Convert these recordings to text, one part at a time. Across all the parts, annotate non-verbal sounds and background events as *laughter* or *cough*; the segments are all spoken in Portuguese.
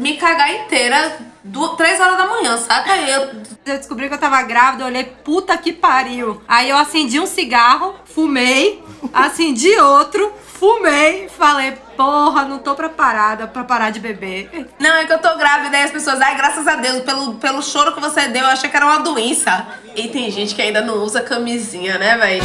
me cagar inteira du- três horas da manhã, saca? Aí eu Eu descobri que eu tava grávida, eu olhei, puta que pariu. Aí eu acendi um cigarro, fumei, acendi outro, fumei, falei, porra, não tô preparada pra parar de beber. Não, é que eu tô grávida e as pessoas, ai, graças a Deus, pelo, pelo choro que você deu, eu achei que era uma doença. E tem gente que ainda não usa camisinha, né, véi?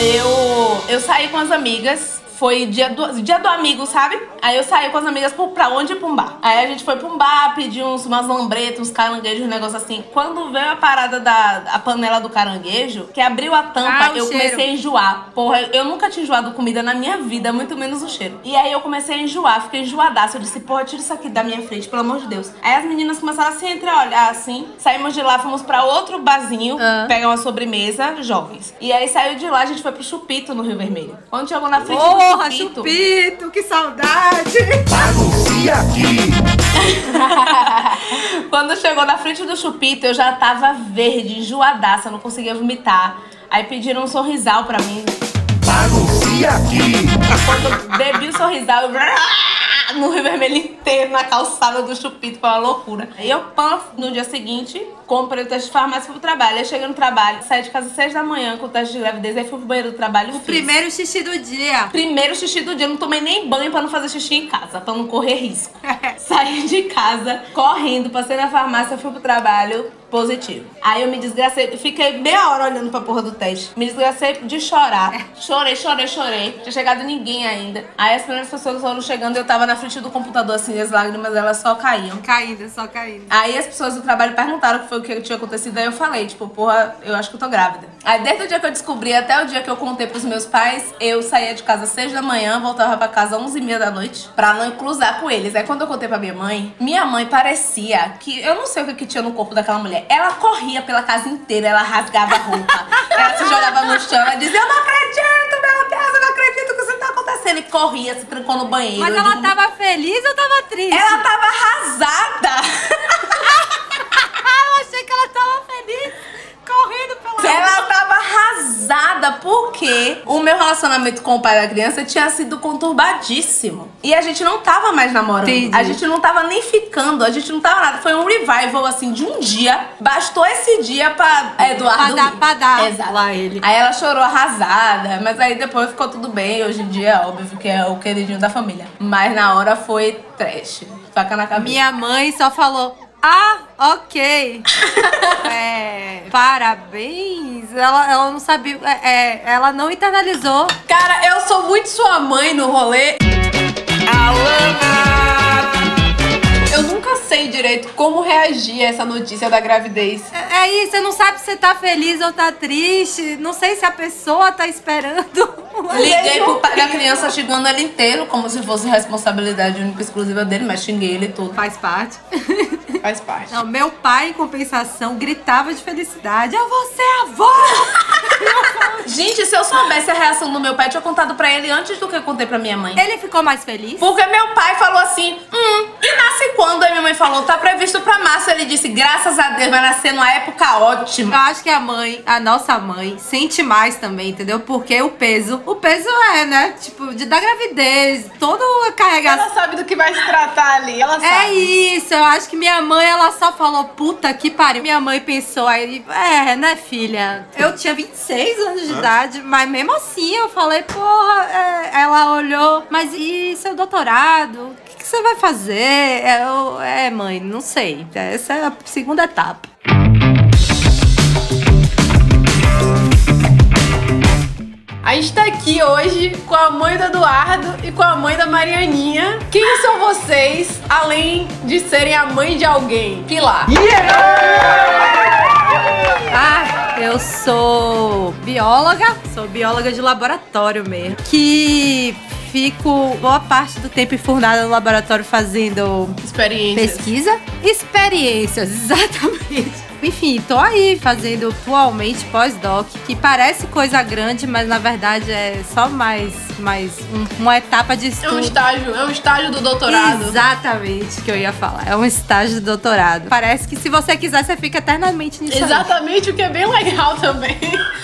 Eu, eu saí com as amigas. Foi dia do, dia do amigo, sabe? Aí eu saí com as amigas pro, pra onde? Pra um bar. Aí a gente foi pra um bar, pediu uns, umas lambretas, uns caranguejos, um negócio assim. Quando veio a parada da a panela do caranguejo, que abriu a tampa, Ah, eu cheiro. comecei a enjoar. Porra, eu nunca tinha enjoado comida na minha vida, muito menos o cheiro. E aí eu comecei a enjoar, fiquei enjoadaça. Eu disse, porra, tira isso aqui da minha frente, pelo amor de Deus. Aí as meninas começaram a se entreolhar assim. Saímos de lá, fomos pra outro barzinho, Ah. pegar uma sobremesa, jovens. E aí saiu de lá, a gente foi pro Chupito no Rio Vermelho. Quando chegou na frente Porra, do Chupito. chupito, que saudade! Anuncia aqui. *laughs* Quando chegou na frente do chupito, eu já tava verde, enjoadaça, não conseguia vomitar. Aí pediram um sorrisal pra mim. Anuncia aqui. Bebi o sorrisal, eu... *laughs* no Rio Vermelho inteiro, na calçada do chupito, foi uma loucura. Aí eu, pã, no dia seguinte, comprei o teste de farmácia e fui pro trabalho. Aí cheguei no trabalho, saí de casa às seis da manhã com o teste de gravidez, aí fui pro banheiro do trabalho O fiz. primeiro xixi do dia. Primeiro xixi do dia, eu não tomei nem banho pra não fazer xixi em casa, pra não correr risco. *laughs* Saí de casa, correndo, passei na farmácia, fui pro trabalho, positivo. Aí eu me desgracei, fiquei meia hora olhando pra porra do teste. Me desgracei de chorar. Chorei, chorei, chorei. Tinha chegado ninguém ainda. Aí as primeiras pessoas foram chegando e eu tava na frente do computador, assim, as lágrimas elas só caíam. Caindo, só caindo. Aí as pessoas do trabalho perguntaram o que foi o que tinha acontecido. Aí eu falei, tipo, porra, eu acho que eu tô grávida. Aí desde o dia que eu descobri até o dia que eu contei pros meus pais, eu saía de casa às seis da manhã, voltava pra casa às onze e meia da noite, pra não cruzar com eles. Aí quando eu contei pra minha mãe, minha mãe parecia que, eu não sei o que, que tinha no corpo daquela mulher. Ela corria pela casa inteira, ela rasgava a roupa. *laughs* ela se jogava no chão, ela dizia, eu não acredito, meu Deus, eu não acredito que isso tá acontecendo. E corria, se trancou no banheiro. Mas ela digo, tava feliz ou tava triste? Ela tava arrasada. Ah, eu achei que ela tava feliz, correndo pela Ela tava arrasada porque o meu relacionamento com o pai da criança tinha sido conturbadíssimo. E a gente não tava mais namorando. Entendi. A gente não tava nem ficando, a gente não tava nada. Foi um revival, assim, de um dia. Bastou esse dia pra Eduardo. Pra dar- pra dar Exato. lá ele. Aí ela chorou arrasada, mas aí depois ficou tudo bem. Hoje em dia, é óbvio que é o queridinho da família. Mas na hora foi trash. Faca na cabeça. Minha mãe só falou. Ah, ok. *laughs* é, parabéns. Ela, ela não sabia. é, é, ela não internalizou. Cara, eu sou muito sua mãe no rolê. Eu nunca sei direito como reagir a essa notícia da gravidez. É, é isso, você não sabe se você tá feliz ou tá triste. Não sei se a pessoa tá esperando. *laughs* Liguei pro pai da criança xingando ele inteiro, como se fosse responsabilidade única e exclusiva dele, mas xinguei ele todo. Faz parte. *laughs* Faz parte. Não, meu pai, em compensação, gritava de felicidade. Eu vou ser avó! *laughs* Gente, se eu soubesse a reação do meu pai, eu tinha contado pra ele antes do que eu contei pra minha mãe. Ele ficou mais feliz? Porque meu pai falou assim, hum, e nasce quando? Aí minha mãe falou, tá previsto pra março. Ele disse, graças a Deus, vai nascer numa época Eu ótima. acho que a mãe, a nossa mãe, sente mais também, entendeu? Porque o peso, o peso é, né? Tipo, de, da gravidez, todo a carregação. Ela sabe do que vai se tratar ali, ela É sabe. isso, eu acho que minha mãe, ela só falou, puta que pariu. Minha mãe pensou aí, é, né, filha? Eu tinha 26 anos de idade, mas mesmo assim eu falei, porra, é, ela olhou, mas e seu doutorado? O que, que você vai fazer? É, eu- é, mãe, não sei. Essa é a segunda etapa. A gente tá aqui hoje com a mãe do Eduardo e com a mãe da Marianinha. Quem são vocês, além de serem a mãe de alguém? Pilar. Ah, eu sou bióloga, sou bióloga de laboratório mesmo, que fico boa parte do tempo enfurnada no laboratório fazendo Experiências. pesquisa, experiências, *laughs* exatamente. Enfim, tô aí fazendo atualmente pós-doc, que parece coisa grande, mas na verdade é só mais, mais um- uma etapa de É estudo. um estágio, é um estágio do doutorado. Exatamente, que eu ia falar. É um estágio de doutorado. Parece que se você quiser, você fica eternamente nisso. aí. Exatamente, o que é bem legal também.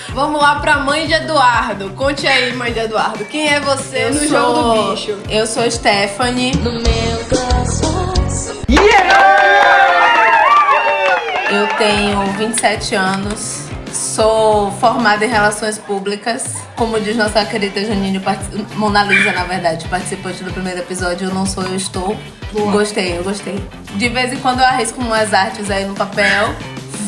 Vamos lá pra mãe de Eduardo. Conte aí, mãe de Eduardo. Quem é você no jogo do bicho? Eu sou Stephanie. No meu coração. Eu tenho 27 anos. Sou formada em Relações Públicas. Como diz nossa querida Janine Mona Lisa, na verdade, participante do primeiro episódio, eu não sou, eu estou. Gostei, eu gostei. De vez em quando eu arrisco umas artes aí no papel.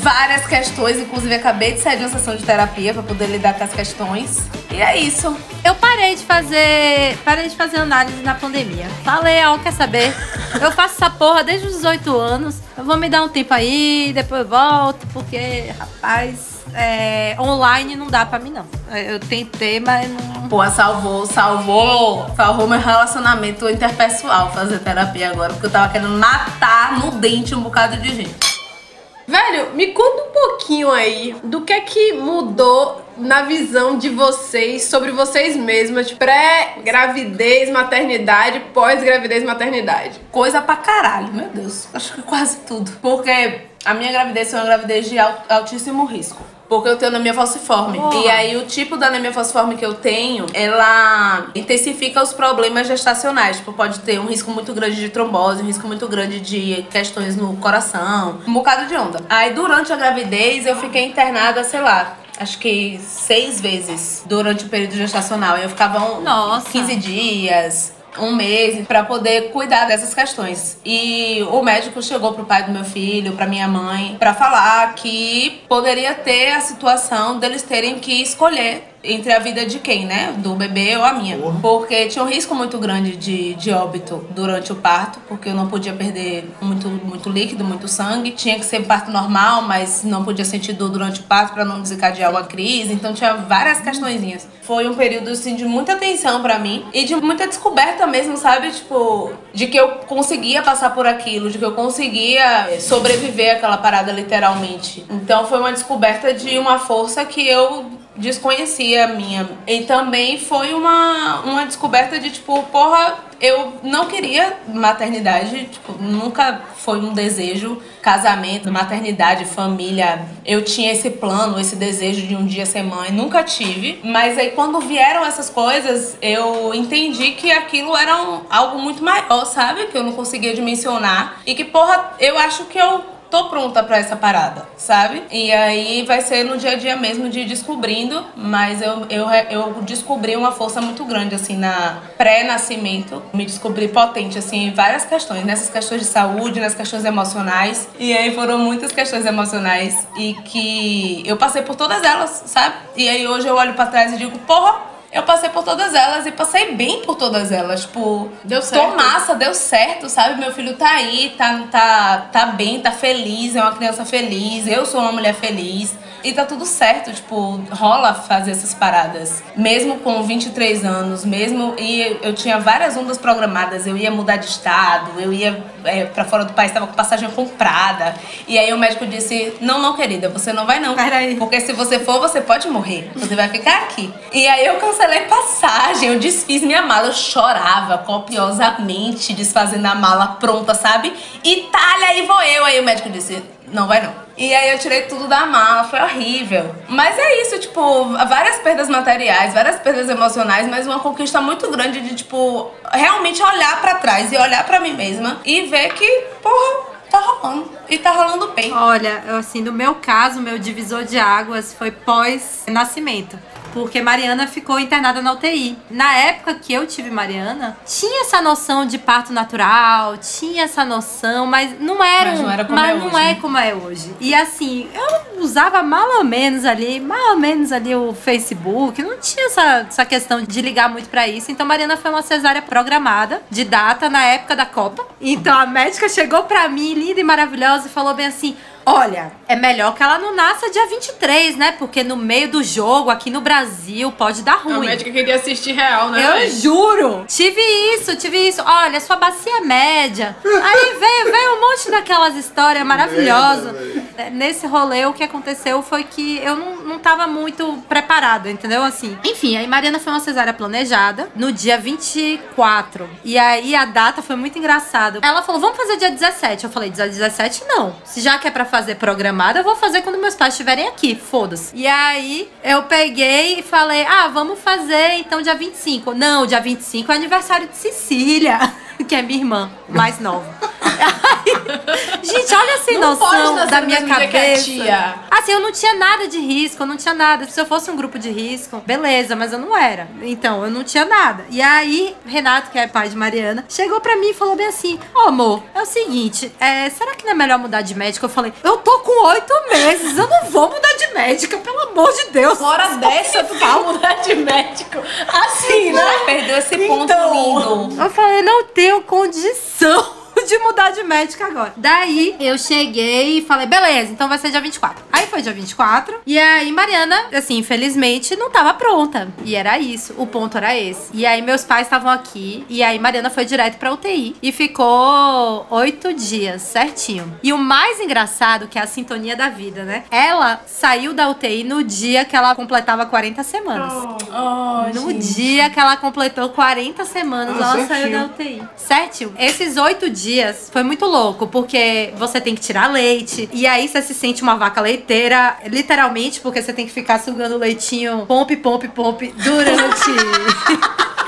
Várias questões, inclusive acabei de sair de uma sessão de terapia pra poder lidar com as questões. E é isso. Eu parei de fazer. Parei de fazer análise na pandemia. Falei, ó, quer saber? Eu faço essa porra desde os 18 anos. Eu vou me dar um tempo aí, depois eu volto, porque, rapaz, é, online não dá pra mim, não. Eu tentei, mas não. Pô, salvou, salvou, salvou meu relacionamento interpessoal fazer terapia agora, porque eu tava querendo matar no dente um bocado de gente. Velho, me conta um pouquinho aí do que é que mudou na visão de vocês sobre vocês mesmas, pré-gravidez, maternidade, pós-gravidez, maternidade. Coisa pra caralho, meu Deus. Acho que quase tudo. Porque a minha gravidez foi uma gravidez de al- altíssimo risco. Porque eu tenho anemia falciforme. Porra. E aí, o tipo da anemia falciforme que eu tenho, ela intensifica os problemas gestacionais. Tipo, pode ter um risco muito grande de trombose, um risco muito grande de questões no coração, um bocado de onda. Aí, durante a gravidez, eu fiquei internada, sei lá, acho que seis vezes durante o período gestacional. Eu ficava um, Nossa. 15 dias, um mês para poder cuidar dessas questões. E o médico chegou pro pai do meu filho, pra minha mãe, pra falar que poderia ter a situação deles terem que escolher entre a vida de quem, né? Do bebê ou a minha. Porque tinha um risco muito grande de, de óbito durante o parto, porque eu não podia perder muito, muito líquido, muito sangue. Tinha que ser parto normal, mas não podia sentir dor durante o parto para não desencadear uma crise. Então tinha várias questõezinhas. Foi um período assim de muita atenção para mim e de muita descoberta mesmo, sabe? Tipo, de que eu conseguia passar por aquilo, de que eu conseguia eh, sobreviver àquela parada literalmente. Então foi uma descoberta de uma força que eu desconhecia minha. E também foi uma, uma descoberta de tipo, porra, eu não queria maternidade, tipo, nunca foi um desejo, casamento, maternidade, família. Eu tinha esse plano, esse desejo de um dia ser mãe, nunca tive. Mas aí quando vieram essas coisas, eu entendi que aquilo era um- algo muito maior, sabe? Que eu não conseguia dimensionar. E que, porra, eu acho que eu tô pronta pra essa parada, sabe? E aí vai ser no dia a dia mesmo de ir descobrindo, mas eu, eu, eu descobri uma força muito grande, assim, na pré-nascimento. Me descobri potente, assim, em várias questões, nessas questões de saúde, nas questões emocionais. E aí foram muitas questões emocionais e que eu passei por todas elas, sabe? E aí hoje eu olho pra trás e digo, porra, eu passei por todas elas e passei bem por todas elas. Tipo, Deu tô certo. massa, deu certo, sabe? Meu filho tá aí, tá, tá, tá bem, tá feliz, é uma criança feliz, eu sou uma mulher feliz. E tá tudo certo, tipo, rola fazer essas paradas. Mesmo com 23 anos, mesmo. E eu tinha várias ondas programadas. Eu ia mudar de estado, eu ia é, pra fora do país, tava com passagem comprada. E aí o médico disse: Não, não, querida, você não vai não. Peraí. Porque se você for, você pode morrer. Você vai ficar aqui. E aí eu cancelei passagem, eu desfiz minha mala, eu chorava copiosamente, desfazendo a mala pronta, sabe? Itália, aí vou eu. Aí o médico disse: Não vai não. E aí eu tirei tudo da mala, foi horrível. Mas é isso, tipo, várias perdas materiais, várias perdas emocionais, mas uma conquista muito grande de, tipo, realmente olhar pra trás e olhar pra mim mesma e ver que, porra, tá rolando. E tá rolando bem. Olha, assim, no meu caso, meu divisor de águas foi pós-nascimento. Porque Mariana ficou internada na UTI. Na época que eu tive Mariana, tinha essa noção de parto natural, tinha essa noção, mas não era, Mas não era como mas é não hoje, é né? como é hoje. E assim, eu usava mal ou menos ali, mal ou menos ali o Facebook, não tinha essa, essa questão de ligar muito pra isso. Então Mariana foi uma cesárea programada, de data, na época da Copa. Então a médica chegou pra mim, linda e maravilhosa, e falou bem assim: Olha, é melhor que ela não nasça dia 23, né? Porque no meio do jogo, aqui no Brasil, pode dar A ruim. médica queria assistir real, né? Eu véi? juro! Tive isso, tive isso. Olha, sua bacia é média. Aí veio, veio um monte daquelas histórias maravilhosas. É, Nesse rolê, o que aconteceu foi que eu não, não tava muito preparada, entendeu? Assim. Enfim, aí Mariana foi uma cesárea planejada no dia 24. E aí a data foi muito engraçada. Ela falou: vamos fazer dia 17. Eu falei: dia 17 não. Se já que é pra fazer programada, eu vou fazer quando meus pais estiverem aqui. Foda-se. E aí eu peguei e falei: ah, vamos fazer então dia 25. Não, dia 25 é aniversário de Cecília, *laughs* que é minha irmã mais nova. Aí, gente, olha sem Não noção da minha cabeça. tia. Assim, eu não tinha nada de risco, eu não tinha nada. Se eu fosse um grupo de risco, beleza, mas eu não era. Então, eu não tinha nada. E aí, Renato, que é pai de Mariana, chegou pra mim e falou bem assim: Ó, amor, é o seguinte, é, será que não é melhor mudar de médica? Eu falei: Eu tô com oito meses, eu não vou mudar de médica, pelo amor de Deus. Hora *laughs* dessa, tu quer mudar de médico. Assim, né? Perdeu esse ponto Então. lindo. Eu falei, não tenho condição So *laughs* de mudar de médica agora. Daí eu cheguei e falei, beleza, então vai ser dia 24. Aí foi dia 24. E aí Mariana, assim, infelizmente, não tava pronta. E era isso. O ponto era esse. E aí meus pais estavam aqui. E aí Mariana foi direto pra UTI. E ficou oito dias, certinho. E o mais engraçado, que é a sintonia da vida, né? Ela saiu da UTI no dia que ela completava 40 semanas. No dia que ela completou 40 semanas, Ah, ela saiu certinho. da UTI. Certinho. Esses oito dias foi muito louco, porque você tem que tirar leite. E aí você se sente uma vaca leiteira, literalmente, porque você tem que ficar sugando leitinho pompe, pompe, pompe durante. *laughs*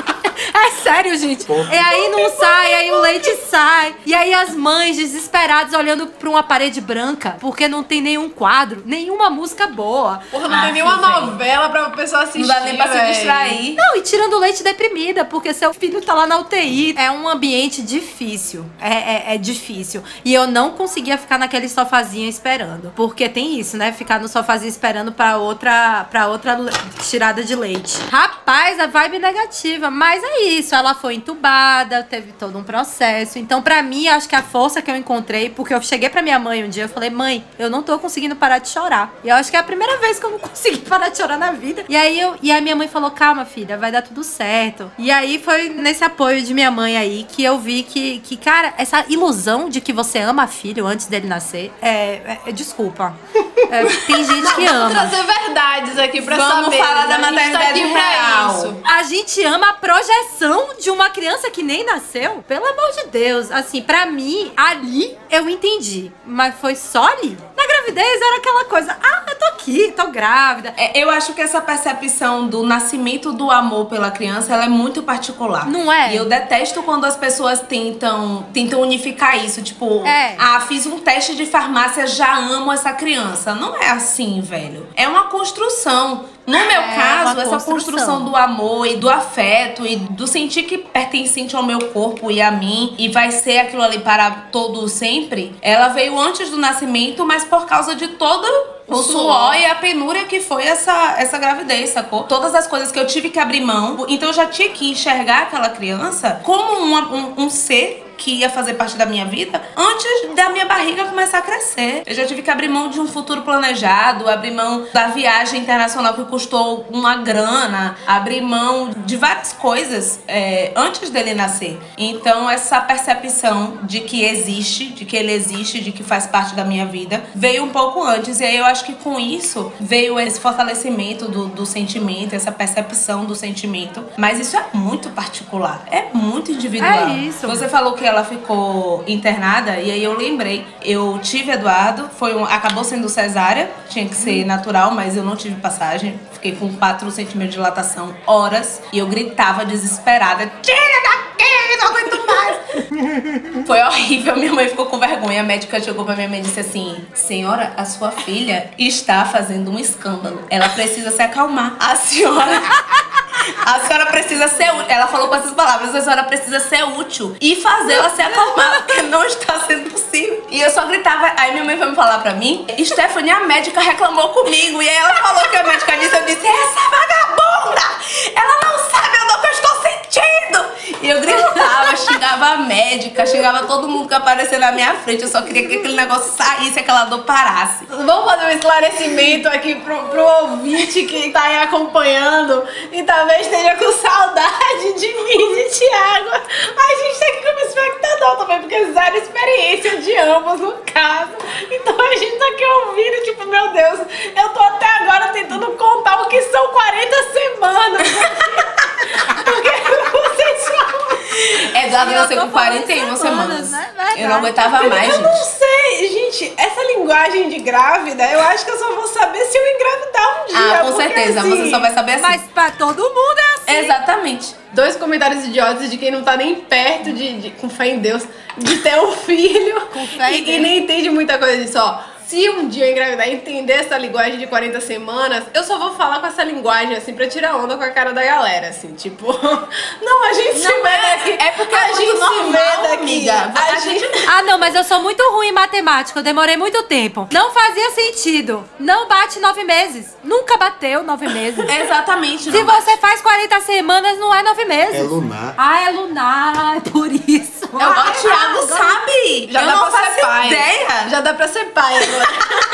É sério, gente. E aí não sai, aí o leite sai. E aí as mães desesperadas olhando pra uma parede branca, porque não tem nenhum quadro, nenhuma música boa. Porra, não Ah, tem nenhuma velho. novela pra pessoa assistir. Não dá nem pra se véi. distrair. Não, e tirando leite deprimida, porque seu filho tá lá na UTI. É um ambiente difícil. É, é, é difícil. E eu não conseguia ficar naquele sofazinho esperando. Porque tem isso, né? Ficar no sofazinho esperando pra outra, pra outra tirada de leite. Rapaz, a vibe negativa. Mas é isso. Ela foi entubada, teve todo um processo. Então, pra mim, acho que a força que eu encontrei, porque eu cheguei pra minha mãe um dia, eu falei, mãe, eu não tô conseguindo parar de chorar. E eu acho que é a primeira vez que eu não *laughs* consegui parar de chorar na vida. E aí eu, e a minha mãe falou: calma, filha, vai dar tudo certo. E aí foi nesse apoio de minha mãe aí que eu vi que, que cara, essa ilusão de que você ama filho antes dele nascer, é. é- é- desculpa. *laughs* É, tem gente que Vamos ama. trazer verdades aqui pra Vamos saber. falar da A gente tá maternidade aqui pra real. isso. A gente ama a projeção de uma criança que nem nasceu. Pelo amor de Deus. Assim, pra mim, ali eu entendi. Mas foi só ali. Gravidez era aquela coisa: ah, eu tô aqui, tô grávida. É, eu acho que essa percepção do nascimento do amor pela criança, ela é muito particular. Não é? E eu detesto quando as pessoas tentam, tentam unificar isso. Tipo, É. ah, fiz um teste de farmácia, já amo essa criança. Não é assim, velho. É uma construção. No meu É caso, essa construção. construção do amor e do afeto e do sentir que pertencente ao meu corpo e a mim e vai ser aquilo ali para todo sempre, ela veio antes do nascimento, mas por causa de todo o suor e a penúria que foi essa, essa gravidez, sacou? Todas as coisas que eu tive que abrir mão. Então eu já tinha que enxergar aquela criança como uma- um, um ser que ia fazer parte da minha vida antes da minha barriga começar a crescer. Eu já tive que abrir mão de um futuro planejado, abrir mão da viagem internacional que custou uma grana, abrir mão de várias coisas é, antes dele nascer. Então essa percepção de que existe, de que ele existe, de que faz parte da minha vida, veio um pouco antes. E aí eu acho que com isso veio esse fortalecimento do, do sentimento, essa percepção do sentimento. Mas isso é muito particular, é muito individual. É isso. Você falou que ela ficou internada e aí eu lembrei. Eu tive Eduardo, foi um, acabou sendo cesárea, tinha que ser natural, mas eu não tive passagem. Fiquei com 4 centímetros de dilatação horas e eu gritava desesperada: Tira daqui, não aguento mais! *laughs* Foi horrível, minha mãe ficou com vergonha. A médica chegou pra minha mãe e disse assim: Senhora, a sua filha está fazendo um escândalo. Ela precisa se acalmar. A senhora. *laughs* A senhora precisa ser útil. Ela falou com essas palavras: a senhora precisa ser útil e fazê-la se acalmar, porque não está sendo possível. E eu só gritava. Aí minha mãe foi me falar pra mim: Stephanie, a médica reclamou comigo. E aí ela falou que a médica disse: Eu disse, essa vagabunda! Ela não sabe a dor que eu estou sentindo! E eu gritava, xingava a médica, xingava todo mundo que aparecia na minha frente. Eu só queria que aquele negócio saísse, aquela dor parasse. Vamos fazer um esclarecimento aqui pro, pro ouvinte que tá aí acompanhando e talvez esteja com saudade de mim, de Thiago. A gente tá aqui como espectador também, porque zero experiência de ambos no caso. Então a gente tá aqui ouvindo, tipo, meu Deus, eu tô até agora tentando contar o que são 40 semanas. *laughs* Porque. Eduardo eu nasceu com 41 falando semanas. semanas, né? Eu não aguentava mais, Eu não gente. sei, gente, essa linguagem de grávida, eu acho que eu só vou saber se eu engravidar um dia. Ah, com certeza. assim, Você só vai saber assim. Mas pra todo mundo é assim. Exatamente. Dois comentários idiotas de quem não tá nem perto de, de- com fé em Deus, de ter um *laughs* filho Com fé em e, e nem entende muita coisa disso, ó. Se um dia eu engravidar e entender essa linguagem de 40 semanas, eu só vou falar com essa linguagem, assim, pra tirar onda com a cara da galera, assim, tipo... *laughs* Não, a gente se Não vê é- daqui. é porque a é muito gente se vê daqui. amiga. A, A gente... Ah, não, mas eu sou muito ruim em matemática. Eu demorei muito tempo. Não fazia sentido. Não bate nove meses. Nunca bateu nove meses. *laughs* Exatamente. Se não você faz 40 semanas, não é nove meses. É lunar. Ah, é lunar, *laughs* é por isso. Eu, o Thiago sabe. Já eu dá não pra ser pai. ideia. Já dá pra ser pai agora.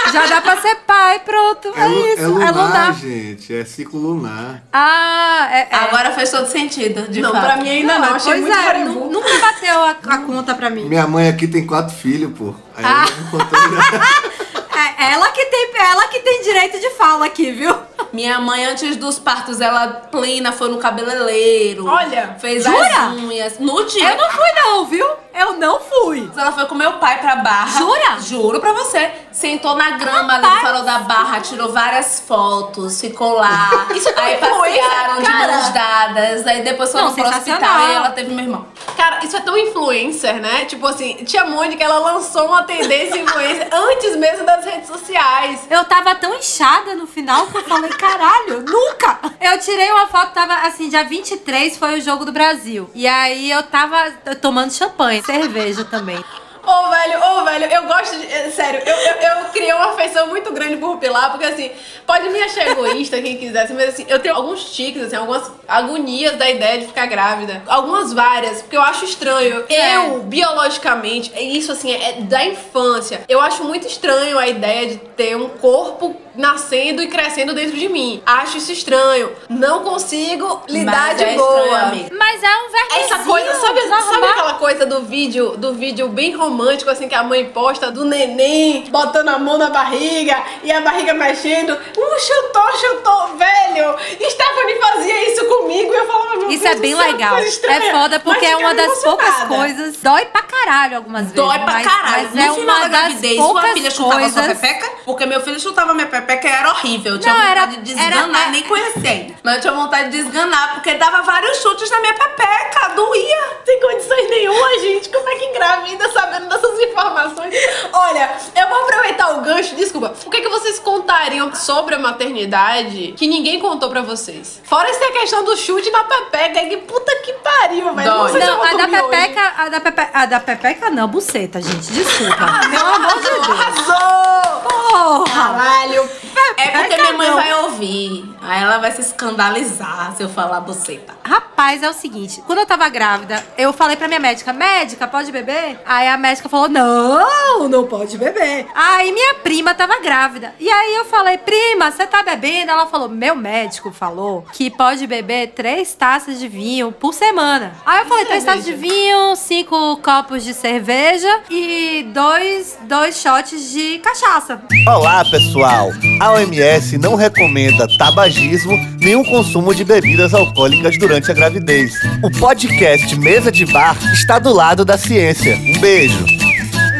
*laughs* Já dá pra ser pai, pronto. É, É, lu- isso, é lunar, é lunar. gente. É ciclo lunar. Ah, é. é. Agora fez todo sentido, de não, fato. pra mim ainda não. Achei pois muito é, nunca bateu a, a conta pra mim. Minha mãe aqui tem quatro filhos, pô. Aí Ah. ela me contou. *laughs* É ela que tem, ela que tem direito de fala aqui, viu? Minha mãe, antes dos partos, ela plena, foi no cabeleireiro. Olha, Fez jura? as unhas. No dia. Eu não fui não, viu? Eu não fui. Ela foi com meu pai pra barra. Jura? Juro pra você. Sentou na grama ali Rapaz. no farol da barra, tirou várias fotos, ficou lá. Isso é tão aí passearam de mãos dadas. Aí depois foram Não, pro hospital e ela teve meu irmão. Cara, isso é tão influencer, né? Tipo assim, tia Mônica, ela lançou uma tendência influencer antes mesmo das redes sociais. Eu tava tão inchada no final que eu falei, caralho, nunca! Eu tirei uma foto, tava assim, dia 23 foi o jogo do Brasil. E aí eu tava tomando champanhe, cerveja também. Ô, velho, ô, velho, eu gosto de. é, Sério, eu, eu, eu criei uma afeição muito grande por Pilar, porque assim, pode me achar egoísta quem quisesse, mas assim, eu tenho alguns tiques, assim, algumas agonias da ideia de ficar grávida. Algumas várias, porque eu acho estranho. É. Eu, biologicamente, é isso assim, é da infância. Eu acho muito estranho a ideia de ter um corpo nascendo e crescendo dentro de mim. Acho isso estranho. Não consigo lidar Mas de é boa. estranho. Mas é um vermezinho. Essa coisa, sabe, sabe aquela coisa do vídeo, do vídeo bem romântico, assim, que a mãe posta do neném botando a mão na barriga e a barriga mexendo? Uh, chutou, chutou, velho! Stephanie fazia isso comigo e eu falava, meu Isso Deus é bem céu, legal. estranha. É foda porque é uma das poucas coisas. Dói pra caralho algumas vezes. Dói pra mas, caralho. Mas no é final uma da gravidez, sua filha chutava coisas. sua pepeca? Porque meu filho chutava minha pepeca e era horrível. Eu tinha Não, vontade era- de desganar, era- nem conhecia ainda. Mas eu tinha vontade de desganar, porque dava vários chutes na minha pepeca, doía. Sem condições nenhuma, gente. Como é que engravida sabendo *laughs* dessas informações? Olha, eu vou aproveitar o gancho. Desculpa. O que, que vocês contariam sobre a maternidade que ninguém contou pra vocês? Fora essa questão do chute na pepeca. Que puta que pariu, velho. Dói. sei se eu Não, vou a da pepeca, a da pepeca, a da pepeca não, buceta, gente, desculpa. *laughs* Pelo amor de Deus. Arrasou! Porra! Caralho! É porque minha mãe não. vai ouvir. Aí ela vai se escandalizar se eu falar buceta. Rapaz, é o seguinte, quando eu tava grávida, eu falei pra minha médica, médica, pode beber? Aí a médica falou, não, não pode beber. Aí minha prima tava grávida. E aí eu falei, prima, você tá bebendo? Ela falou, meu médico falou que pode beber três taças de vinho por semana. Aí eu falei, três taças de vinho, cinco copos de cerveja e dois, dois shots de cachaça. Olá, pessoal! A OMS não recomenda tabagismo nem o consumo de bebidas alcoólicas durante a gravidez. O podcast Mesa de Bar está do lado da ciência. Um beijo!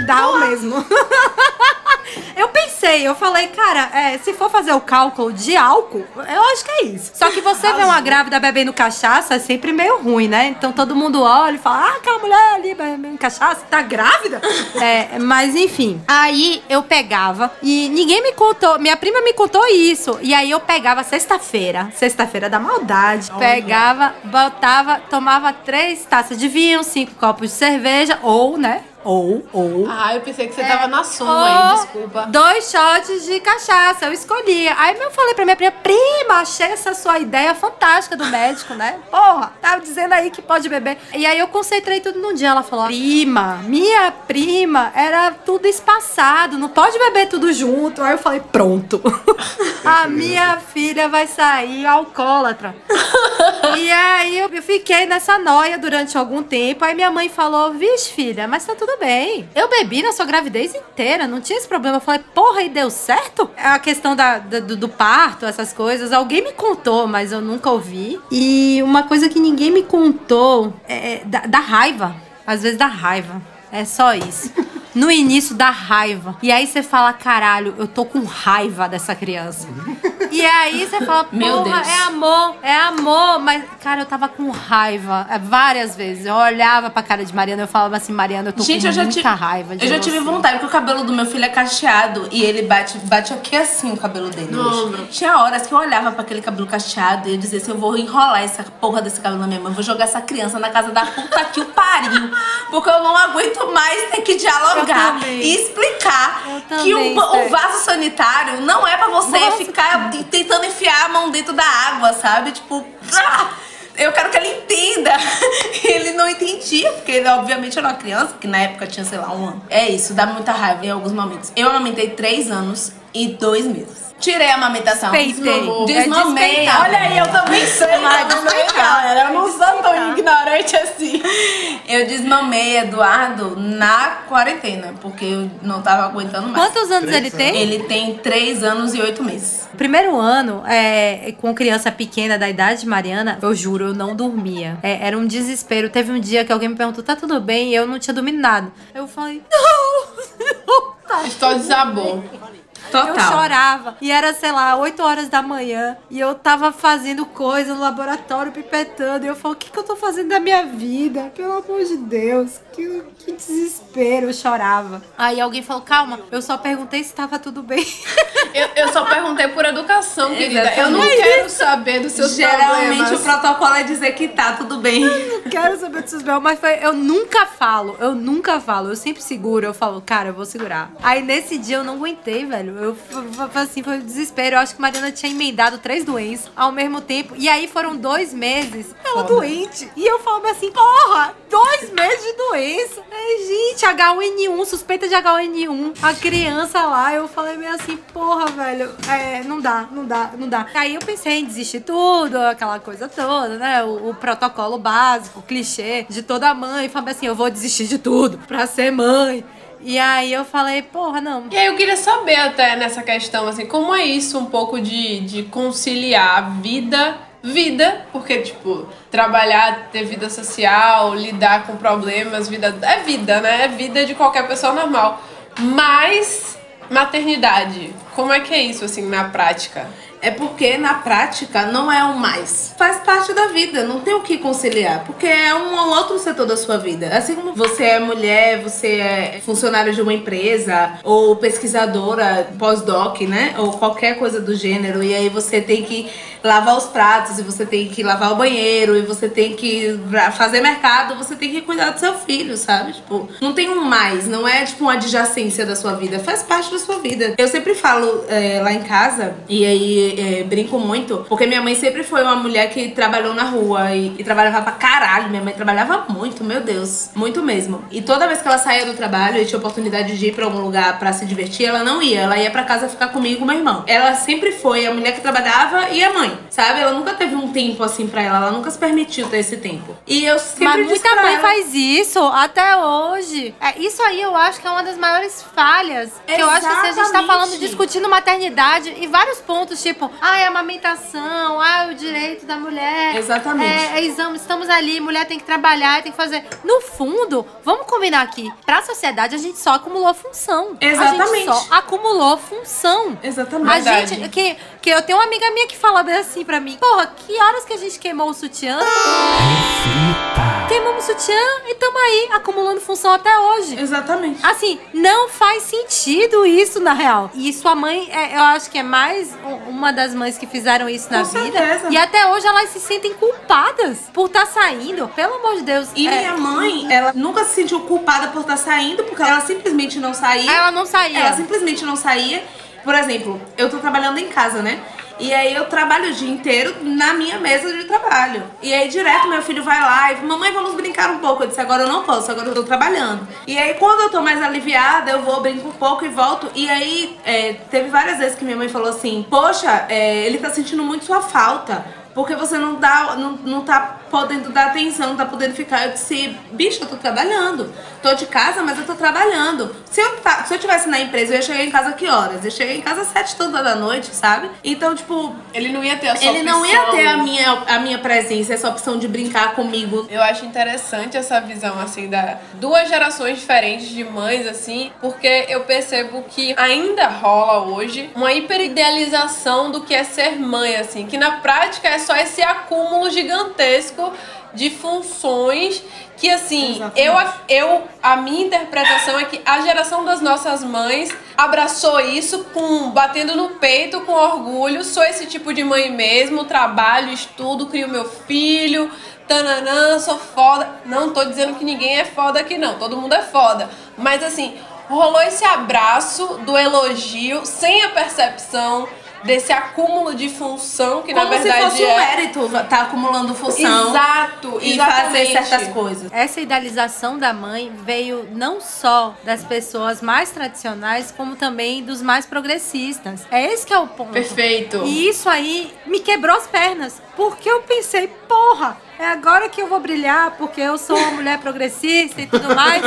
Dá o mesmo. *laughs* eu pensei, eu falei, cara, é, se for fazer o cálculo de álcool, eu acho que é isso. Só que você vê uma grávida bebendo cachaça é sempre meio ruim, né? Então todo mundo olha e fala, ah, aquela mulher ali bebendo cachaça, tá grávida? *laughs* é, mas enfim. Aí eu pegava e ninguém me contou, minha prima me contou isso. E aí eu pegava sexta-feira, sexta-feira da maldade, pegava, botava, tomava três taças de vinho, cinco copos de cerveja, ou, né? Ou, ou. Ah, eu pensei que você tava na soma aí, desculpa. Dois shots de cachaça, eu escolhi. Aí eu falei pra minha prima, prima, achei essa sua ideia fantástica do médico, né? Porra, tava dizendo aí que pode beber. E aí eu concentrei tudo num dia. Ela falou, prima, minha prima, era tudo espaçado, não pode beber tudo junto. Aí eu falei, pronto. *laughs* A minha filha vai sair alcoólatra. *laughs* E aí eu eu fiquei nessa noia durante algum tempo. Aí minha mãe falou: Vixe, filha, mas tá tudo bem. Eu bebi na sua gravidez inteira, não tinha esse problema. Eu falei, porra, e deu certo? É A questão da, da- do, do parto, essas coisas, alguém me contou, mas eu nunca ouvi. E uma coisa que ninguém me contou é da, da raiva. Às vezes dá raiva. É só isso. No início dá raiva. E aí você fala, caralho, eu tô com raiva dessa criança. E aí você fala, *laughs* Meu porra, Deus. é amor, é amor. Mas, cara, eu tava com raiva é, várias vezes. Eu olhava pra cara de Mariana e eu falava assim, Mariana, eu tô Gente, com eu já muita tive. raiva de eu já tive você. vontade, porque o cabelo do meu filho é cacheado e ele bate, bate aqui assim o cabelo dele. Ombro. Tinha horas que eu olhava pra aquele cabelo cacheado e eu dizia assim: eu vou enrolar essa porra desse cabelo na minha mão, eu vou jogar essa criança na casa da puta que o pariu. Porque eu não aguento mais ter que dialogar e explicar que o, o vaso sanitário não é pra você Nossa, ficar tentando enfiar a mão dentro da água, sabe? Tipo. ah! Eu quero que ele entenda. *laughs* Ele não entendia, porque ele obviamente era uma criança, que na época tinha, sei lá, um ano. É isso, dá muita raiva em alguns momentos. Eu amamentei três anos e dois meses. Tirei a amamentação. É Desmamei. despeitar. Olha aí, eu também sei. Mas despeitar. galera. Eu não sou Despeitar. Ignorante assim. Eu desmamei Eduardo na quarentena, porque eu não tava aguentando mais. Quantos anos ele tem? Ele tem três anos e oito meses. Primeiro ano, é, com criança pequena da idade de Mariana, eu juro, eu não dormia. É, era um desespero. Teve um dia que alguém me perguntou, tá tudo bem? E eu não tinha dormido nada. Eu falei, não, *laughs* não tá A história desabou. Total. Eu chorava. E era, sei lá, 8 horas da manhã. E eu tava fazendo coisa no laboratório, pipetando. E eu falo, o que, que eu tô fazendo da minha vida? Pelo amor de Deus. Que, que desespero. Eu chorava. Aí alguém falou, calma, eu só perguntei se tava tudo bem. *laughs* Eu, eu só perguntei por educação, querida. Eu não quero saber dos seus Geralmente problemas. o protocolo é dizer que tá tudo bem. *laughs* Quero saber dos seus belos, mas foi, eu nunca falo, eu nunca falo, eu sempre seguro, eu falo, cara, eu vou segurar. Aí nesse dia eu não aguentei, velho. Eu f- assim, foi um desespero. Eu acho que Mariana tinha emendado três doenças ao mesmo tempo. E aí foram dois meses ela doente. E eu falava assim, porra, dois meses de doença. Ai, gente, H1N1, suspeita de H1N1. A criança lá, eu falei meio assim, porra, velho, é, não dá, não dá, não dá. Aí eu pensei em desistir tudo, aquela coisa toda, né? O, o protocolo básico, o clichê de toda mãe. Falei assim, eu vou desistir de tudo pra ser mãe. E aí eu falei, porra, não. E aí eu queria saber até nessa questão, assim, como é isso um pouco de, de conciliar vida, vida, porque, tipo, trabalhar, ter vida social, lidar com problemas, vida. É vida, né? É vida de qualquer pessoa normal. Mas maternidade, como é que é isso, assim, na prática? É porque na prática não é um mais. Faz parte da vida, não tem o que conciliar. Porque é um ou outro setor da sua vida. Assim como você é mulher, você é funcionária de uma empresa, ou pesquisadora, pós-doc, né? Ou qualquer coisa do gênero. E aí você tem que lavar os pratos, e você tem que lavar o banheiro, e você tem que fazer mercado, você tem que cuidar do seu filho, sabe? Tipo, não tem um mais, não é tipo uma adjacência da sua vida, faz parte da sua vida. Eu sempre falo é, lá em casa, e aí é, brinco muito, porque minha mãe sempre foi uma mulher que trabalhou na rua e, e trabalhava pra caralho. Minha mãe trabalhava muito, meu Deus, muito mesmo. E toda vez que ela saía do trabalho e tinha oportunidade de ir pra algum lugar pra se divertir, ela não ia, ela ia pra casa ficar comigo e meu irmão. Ela sempre foi a mulher que trabalhava e a mãe, sabe? Ela nunca teve um tempo assim pra ela, ela nunca se permitiu ter esse tempo. E eu sempre Mas muita mãe ela- faz isso até hoje. É, isso aí eu acho que é uma das maiores falhas. Que eu acho que assim, a gente tá falando, discutindo maternidade e vários pontos, tipo, ah, é amamentação, ah, é o direito da mulher. Exatamente. É, é exame, estamos ali, mulher tem que trabalhar, tem que fazer. No fundo, vamos combinar aqui, pra sociedade a gente só acumulou função. A Exatamente. gente só acumulou função. Exatamente. A gente, que, que eu tenho uma amiga minha que fala bem assim pra mim, porra, que horas que a gente queimou o sutiã? queimamos o sutiã e tamo aí, acumulando função até hoje. Exatamente. Assim, não faz sentido isso na real. E sua mãe, é, eu acho que é mais uma das mães que fizeram isso na Com vida. certeza. E até hoje elas se sentem culpadas por estar saindo. Pelo amor de Deus. E É, minha mãe, ela nunca se sentiu culpada por estar saindo, porque ela simplesmente não saía. Ela não saía. Ela simplesmente não saía. Por exemplo, eu tô trabalhando em casa, né? E aí eu trabalho o dia inteiro na minha mesa de trabalho. E aí direto meu filho vai lá e mamãe, vamos brincar um pouco. Eu disse, agora eu não posso, agora eu tô trabalhando. E aí quando eu tô mais aliviada, eu vou, brinco um pouco e volto. E aí é, teve várias vezes que minha mãe falou assim, poxa, é, ele tá sentindo muito sua falta. Porque você não, dá, não, não tá podendo dar atenção, não tá podendo ficar. Eu disse, bicho, eu tô trabalhando. Tô de casa, mas eu tô trabalhando. Se eu, se eu tivesse na empresa, eu ia chegar em casa que horas? Eu cheguei em casa às sete toda da noite, sabe? Então, tipo, Ele não ia ter a sua ele não ia opção. ter a minha, a minha presença, essa opção de brincar comigo. Eu acho interessante essa visão, assim, da duas gerações diferentes de mães, assim, porque eu percebo que ainda rola hoje uma hiperidealização do que é ser mãe, assim, que na prática é só esse acúmulo gigantesco de funções que, assim, eu, eu, a minha interpretação é que a geração das nossas mães abraçou isso com batendo no peito com orgulho, sou esse tipo de mãe mesmo, trabalho, estudo, crio meu filho, tananã, sou foda. Não tô dizendo que ninguém é foda aqui não, todo mundo é foda. Mas assim, rolou esse abraço do elogio sem a percepção desse acúmulo de função que Como na verdade se fosse um é mérito tá acumulando função. Exato, E exatamente. fazer certas coisas. Essa idealização da mãe veio não só das pessoas mais tradicionais, como também dos mais progressistas. É esse que é o ponto. Perfeito. E isso aí me quebrou as pernas. Porque eu pensei, porra, é agora que eu vou brilhar, porque eu sou uma mulher progressista e tudo mais.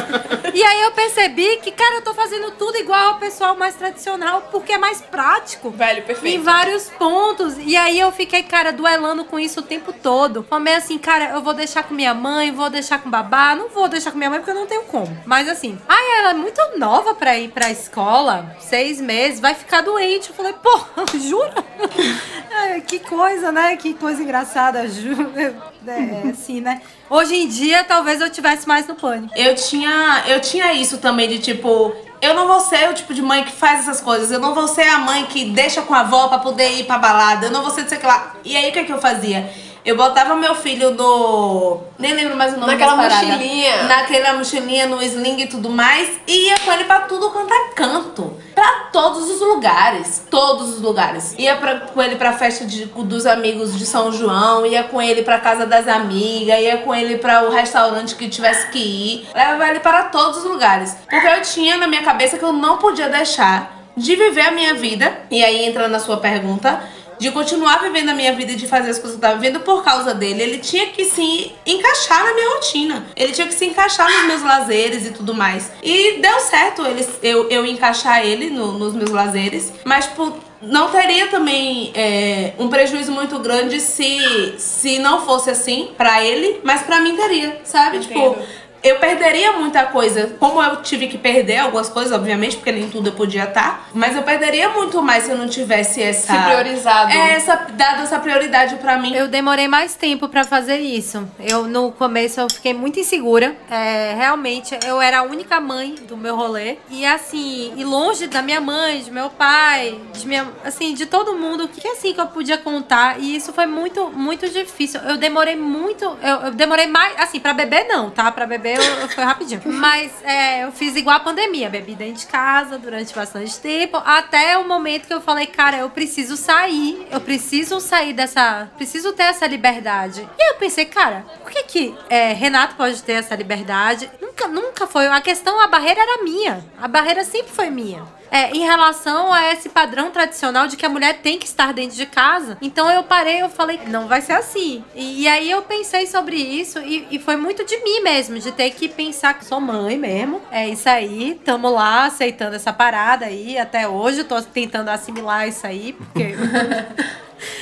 e aí eu percebi que, cara, eu tô fazendo tudo igual ao pessoal mais tradicional, porque é mais prático. Velho, Em perfeito. vários pontos. E aí eu fiquei, cara, duelando com isso o tempo todo. Falei assim, cara, eu vou deixar com minha mãe, vou deixar com babá. Não vou deixar com minha mãe porque eu não tenho como. Mas assim, ai, ela é muito nova pra ir pra escola. Seis meses, vai ficar doente. Eu falei, pô, *laughs* jura? *laughs* Ai, que coisa, né? Que coisa engraçada, *laughs* É, assim, né? Hoje em dia, talvez eu tivesse mais no pânico. Eu tinha, eu tinha isso também de tipo, eu não vou ser o tipo de mãe que faz essas coisas. Eu não vou ser a mãe que deixa com a avó pra poder ir pra balada. Eu não vou ser de sei lá. E aí o que, que eu fazia? Eu botava meu filho no. Nem lembro mais o nome Naquela mochilinha. Naquela mochilinha, no sling e tudo mais. E ia com ele pra tudo quanto é canto. Pra todos os lugares. Todos os lugares. Ia pra, com ele pra festa de- dos amigos de São João. Ia com ele pra casa das amigas. Ia com ele pra o restaurante que tivesse que ir. Levava ele para todos os lugares. Porque eu tinha na minha cabeça que eu não podia deixar de viver a minha vida. E aí entra na sua pergunta de continuar vivendo a minha vida e de fazer as coisas que eu tava vivendo por causa dele. Ele tinha que se encaixar na minha rotina. Ele tinha que se encaixar nos meus lazeres e tudo mais. E deu certo ele, eu, eu encaixar ele no- nos meus lazeres. Mas, tipo, não teria também é, um prejuízo muito grande se, se não fosse assim pra ele, mas pra mim teria, sabe? Tipo, Entendo. Eu perderia muita coisa. Como eu tive que perder algumas coisas, obviamente, porque nem tudo eu podia estar. Mas eu perderia muito mais se eu não tivesse essa. Se priorizado. É, essa, dado essa prioridade pra mim. Eu demorei mais tempo pra fazer isso. Eu no começo eu fiquei muito insegura. É, realmente eu era a única mãe do meu rolê e assim, e longe da minha mãe, de meu pai, de minha, assim, de todo mundo que assim que eu podia contar e isso foi muito muito difícil. Eu demorei muito, eu, eu demorei mais, assim, pra beber não, tá? Pra beber eu, eu foi rapidinho. Mas é, eu fiz igual a pandemia, bebi dentro de casa durante bastante tempo, até o momento que eu falei, cara, eu preciso sair, eu preciso sair dessa, preciso ter essa liberdade. E eu pensei, cara, por que que é, Renato pode ter essa liberdade? Nunca, nunca foi. A questão, a barreira era minha. A barreira sempre foi minha. É, em relação a esse padrão tradicional de que a mulher tem que estar dentro de casa. Então eu parei, eu falei, não vai ser assim. E, e aí eu pensei sobre isso e, e foi muito de mim mesmo, de ter que pensar que sou mãe mesmo. É isso aí, tamo lá aceitando essa parada aí. Até hoje eu tô tentando assimilar isso aí, porque. *laughs*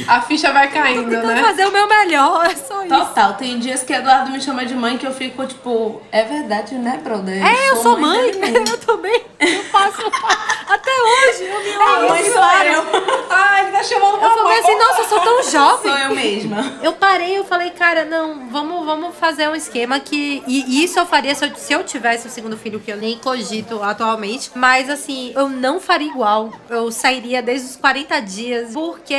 A ficha vai caindo, Então né? fazer o meu melhor, é só isso. Total, tem dias que Eduardo me chama de mãe que eu fico tipo, é verdade, né, brother? É, eu sou mãe, dele mesmo. *laughs* eu também. Eu faço. *laughs* Até hoje, eu me A olho mãe sou eu. Ah, ele tá chamando Eu uma falei assim, nossa, eu sou tão jovem. Sou eu mesma. Eu parei, eu falei, cara, não, vamos, vamos fazer um esquema que. E isso eu faria se eu, se eu tivesse o segundo filho, que eu nem cogito atualmente. Mas assim, eu não faria igual. Eu sairia desde os 40 dias, porque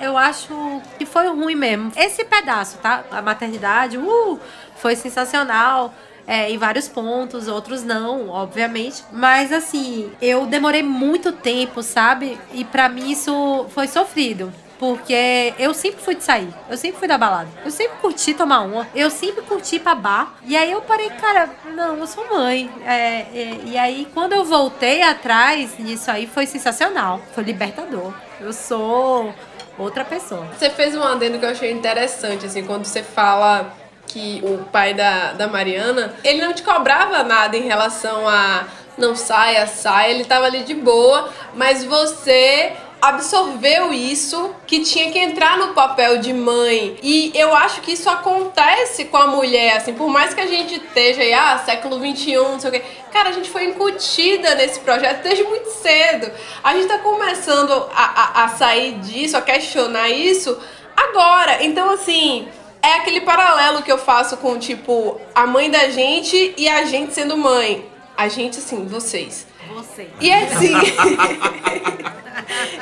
eu acho que foi ruim mesmo. Esse pedaço, tá? A maternidade, uh, foi sensacional. É, em vários pontos, outros não, obviamente. Mas assim, eu demorei muito tempo, sabe? E pra mim isso foi sofrido. Porque eu sempre fui de sair. Eu sempre fui da balada. Eu sempre curti tomar uma. Eu sempre curti ir pra bar. E aí eu parei, cara, não, eu sou mãe. É, é, e aí quando eu voltei atrás nisso aí foi sensacional. Foi libertador. Eu sou outra pessoa. Você fez um adendo que eu achei interessante, assim, quando você fala que o pai da, da Mariana, ele não te cobrava nada em relação a não saia, saia, ele tava ali de boa, mas você absorveu isso, que tinha que entrar no papel de mãe. E eu acho que isso acontece com a mulher, assim, por mais que a gente esteja aí, ah, século 21, não sei o quê. Cara, a gente foi incutida nesse projeto desde muito cedo. A gente tá começando a, a, a sair disso, a questionar isso agora. Então, assim, é aquele paralelo que eu faço com, tipo, a mãe da gente e a gente sendo mãe. A gente, assim, vocês. *laughs* Você. E assim.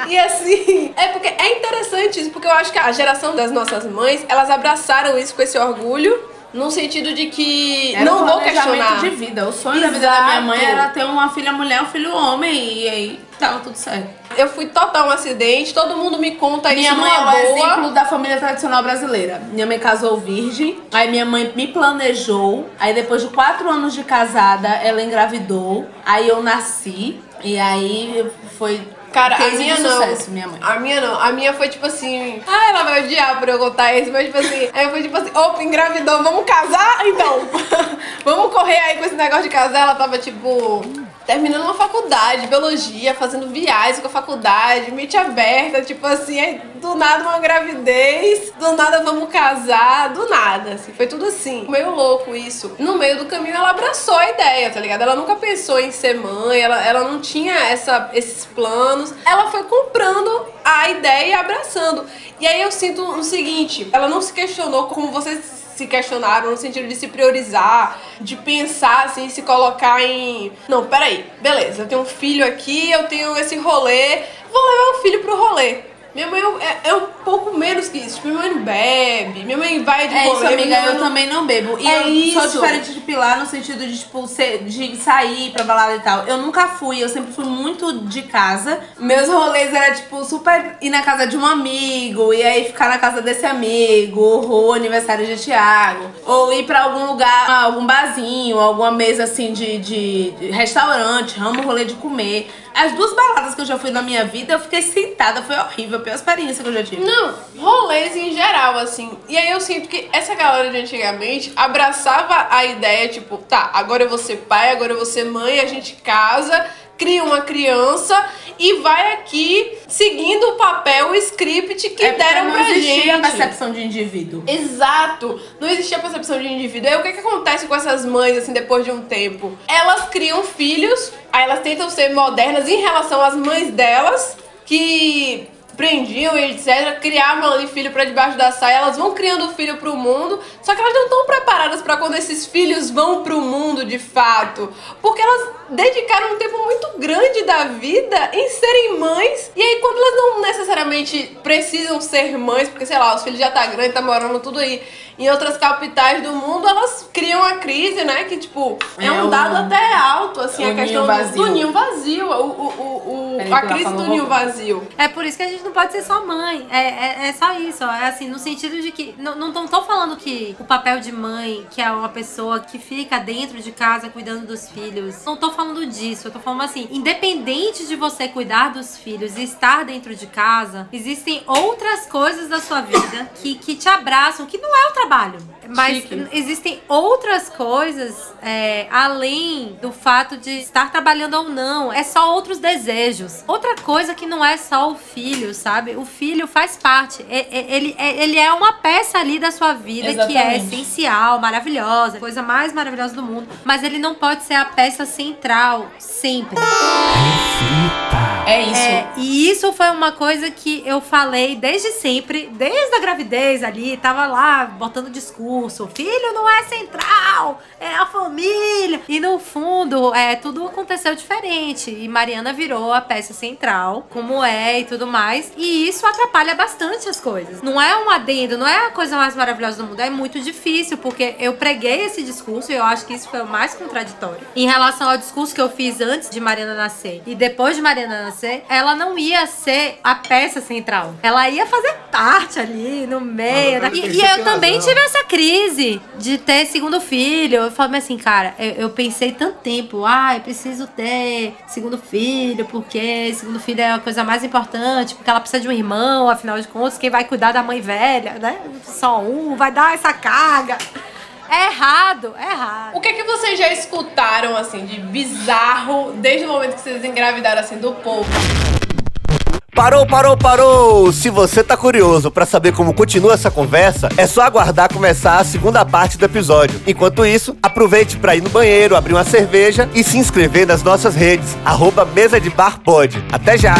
e assim. É porque é interessante isso, porque eu acho que a geração das nossas mães, elas abraçaram isso com esse orgulho. No sentido de que Era não um vou questionar. de vida. O sonho da vida da minha mãe Exato. era ter uma filha mulher, um filho homem. E aí tava tudo certo. Eu fui total um acidente, todo mundo me conta Minha isso mãe é o boa. exemplo da família tradicional brasileira. Minha mãe casou virgem, aí minha mãe me planejou, aí depois de quatro anos de casada, ela engravidou, aí eu nasci, e aí foi Cara, a minha de não. sucesso, minha mãe. A minha não. A minha foi tipo assim. Ah, ela vai odiar por eu contar isso, mas tipo assim. Aí foi tipo assim: opa, engravidou, vamos casar? Então. *laughs* vamos correr aí com esse negócio de casar. Ela tava tipo. Terminando uma faculdade, biologia, fazendo viagens com a faculdade, mente aberta, tipo assim, aí do nada uma gravidez, do nada vamos casar, do nada, assim, foi tudo assim. Meio louco isso. No meio do caminho ela abraçou a ideia, tá ligado? Ela nunca pensou em ser mãe, ela, ela não tinha essa, esses planos. Ela foi comprando a ideia e abraçando. E aí eu sinto o seguinte, ela não se questionou como vocês se questionaram no sentido de se priorizar, de pensar assim, se colocar em. Não, peraí, beleza, eu tenho um filho aqui, eu tenho esse rolê, vou levar o filho pro rolê. Minha mãe é, é um pouco menos que isso. Tipo, minha mãe não bebe, minha mãe vai de É isso, amiga, eu não- também não bebo. E É eu sou isso. diferente de Pilar no sentido de, tipo, ser, de sair pra balada e tal. Eu nunca fui, eu sempre fui muito de casa. Meus rolês era, tipo, super ir na casa de um amigo, e aí ficar na casa desse amigo, ou aniversário de Thiago. Ou ir pra algum lugar, algum barzinho, alguma mesa assim de, de, de restaurante, ramo rolê de comer. As duas baladas que eu já fui na minha vida, eu fiquei sentada, foi horrível, a pior experiência que eu já tive. Não, rolês em geral, assim. E aí eu sinto que essa galera de antigamente abraçava a ideia, tipo, tá, agora eu vou ser pai, agora eu vou ser mãe, a gente casa, cria uma criança e vai aqui seguindo o papel, o script que É deram não pra existia gente. a percepção de indivíduo. Exato! Não existia percepção de indivíduo. Aí o que, que acontece com essas mães, assim, depois de um tempo? Elas criam filhos, aí elas tentam ser modernas em relação às mães delas, que prendiam e etc, criavam ali filho pra debaixo da saia, elas vão criando filho pro mundo, só que elas não estão preparadas pra quando esses filhos vão pro mundo de fato, porque elas dedicaram um tempo muito grande da vida em serem mães, e aí quando elas não necessariamente precisam ser mães, porque sei lá, os filhos já tá grande, tá morando tudo aí em outras capitais do mundo, elas criam a crise, né, que tipo, é, É um o- dado até alto, assim, o a questão ninho do- do ninho vazio, o, o, o, o- a crise do ninho vazio. É por isso que a gente não pode ser só mãe. É, é, é só isso. ó. É assim, no sentido de que. Não, não tô, falando que o papel de mãe mãe que é uma pessoa que fica dentro de casa cuidando dos filhos. Não tô falando disso, eu tô falando assim, independente de você cuidar dos filhos e estar dentro de casa, existem outras coisas da sua vida que, que te abraçam, que não é o trabalho. Mas Chique. existem outras coisas é, além do fato de estar trabalhando ou não. É só outros desejos. Outra coisa que não é só o filho, sabe? O filho faz parte. É- é- Ele, é- ele é uma peça ali da sua vida que é Exatamente. essencial, maravilhosa, coisa mais maravilhosa do mundo. Mas ele não pode ser a peça central sempre. É isso. É, e isso foi uma coisa que eu falei desde sempre, desde a gravidez ali, tava lá botando discurso, filho não é central, é a família. E no fundo, é, tudo aconteceu diferente. E Mariana virou a peça central, como é e tudo mais. E isso atrapalha bastante as coisas. Não é um adendo, não é a coisa mais maravilhosa do mundo, é muito difícil, porque eu preguei esse discurso e eu acho que isso foi o mais contraditório. Em relação ao discurso que eu fiz antes de Mariana nascer e depois de Mariana nascer, ela não ia ser a peça central. Ela ia fazer parte ali no meio. Mas da- E, e eu também razão. tive essa crise de ter segundo filho. Eu falei assim, cara, eu, eu pensei tanto tempo, ah, eu preciso ter segundo filho, porque segundo filho é a coisa mais importante, porque ela precisa de um irmão, afinal de contas, quem vai cuidar da mãe velha, né? Só um, vai dar essa carga. É errado, é errado. O que que vocês já escutaram, assim, de bizarro, desde o momento que vocês engravidaram, assim, do povo? Parou, parou, parou! Se você tá curioso pra saber como continua essa conversa, é só aguardar começar a segunda parte do episódio. Enquanto isso, aproveite pra ir no banheiro, abrir uma cerveja e se inscrever nas nossas redes, arroba mesa de bar pod. Até já!